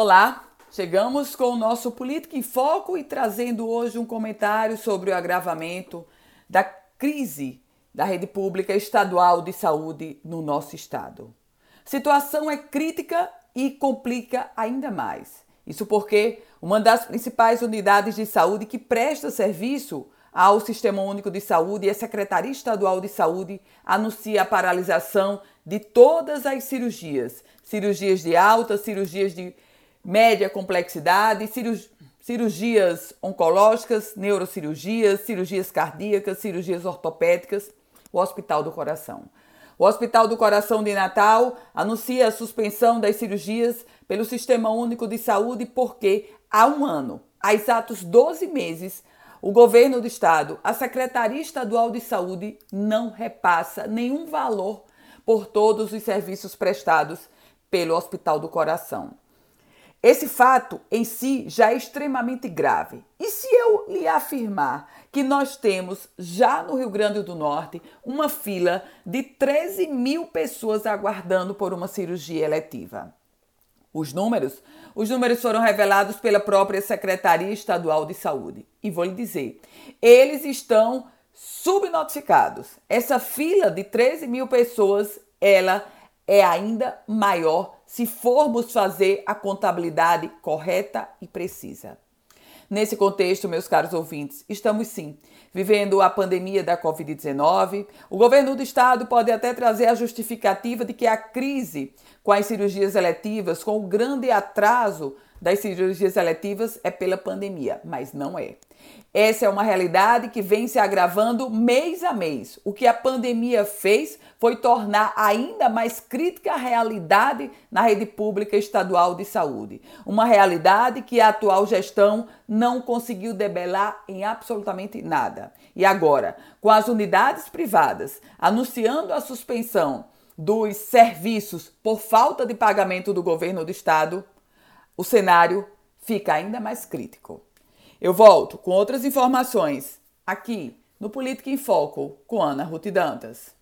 Olá, chegamos com o nosso Política em Foco e trazendo hoje um comentário sobre o agravamento da crise da rede pública estadual de saúde no nosso estado. Situação é crítica e complica ainda mais. Isso porque uma das principais unidades de saúde que presta serviço ao Sistema Único de Saúde e a Secretaria Estadual de Saúde anuncia a paralisação de todas as cirurgias, cirurgias de alta, cirurgias de média complexidade, cirurgias oncológicas, neurocirurgias, cirurgias cardíacas, cirurgias ortopédicas, o Hospital do Coração. O Hospital do Coração de Natal anuncia a suspensão das cirurgias pelo Sistema Único de Saúde porque há um ano, há exatos 12 meses, o governo do estado, a Secretaria Estadual de Saúde, não repassa nenhum valor por todos os serviços prestados pelo Hospital do Coração. Esse fato em si já é extremamente grave. E se eu lhe afirmar que nós temos já no Rio Grande do Norte uma fila de 13 mil pessoas aguardando por uma cirurgia eletiva? Os números? Os números foram revelados pela própria Secretaria Estadual de Saúde. E vou lhe dizer, eles estão subnotificados. Essa fila de 13 mil pessoas, ela é ainda maior se formos fazer a contabilidade correta e precisa. Nesse contexto, meus caros ouvintes, estamos sim vivendo a pandemia da Covid-19. O governo do estado pode até trazer a justificativa de que a crise com as cirurgias eletivas, com o grande atraso das cirurgias eletivas, é pela pandemia, mas não é. Essa é uma realidade que vem se agravando mês a mês. O que a pandemia fez foi tornar ainda mais crítica a realidade na rede pública estadual de saúde. Uma realidade que a atual gestão não conseguiu debelar em absolutamente nada. E agora, com as unidades privadas anunciando a suspensão dos serviços por falta de pagamento do governo do estado, o cenário fica ainda mais crítico. Eu volto com outras informações aqui no Política em Foco com Ana Ruth Dantas.